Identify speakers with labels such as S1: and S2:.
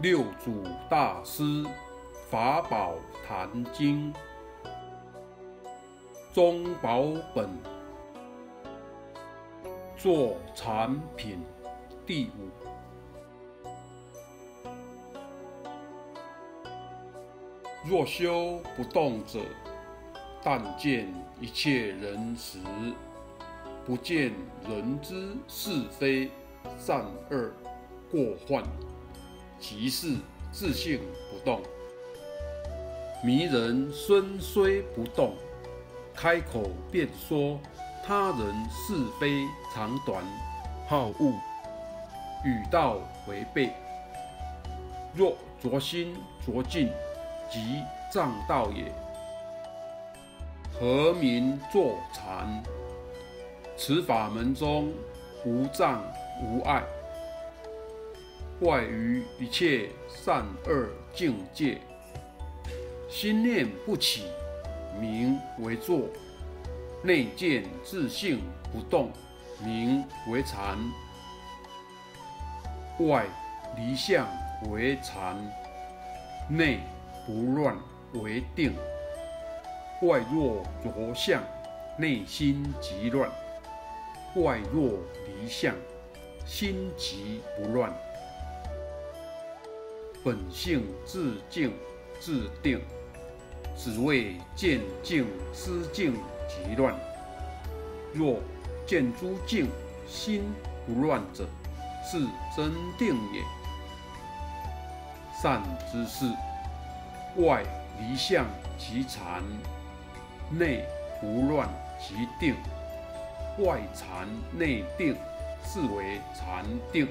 S1: 六祖大师法宝坛经中宝本做产品第五。若修不动者，但见一切人时，不见人之是非善恶过患。即是自性不动，迷人身虽不动，开口便说他人是非长短，好恶，与道违背。若着心着境，即障道也。何名作禅？此法门中无障无碍。外于一切善恶境界，心念不起，名为坐；内见自性不动，名为禅。外离相为禅，内不乱为定。外若着相，内心即乱；外若离相，心即不乱。本性自静自定，只为见静思静即乱。若见诸静心不乱者，是真定也。善知识，外离相即禅，内不乱即定。外禅内定，是为禅定。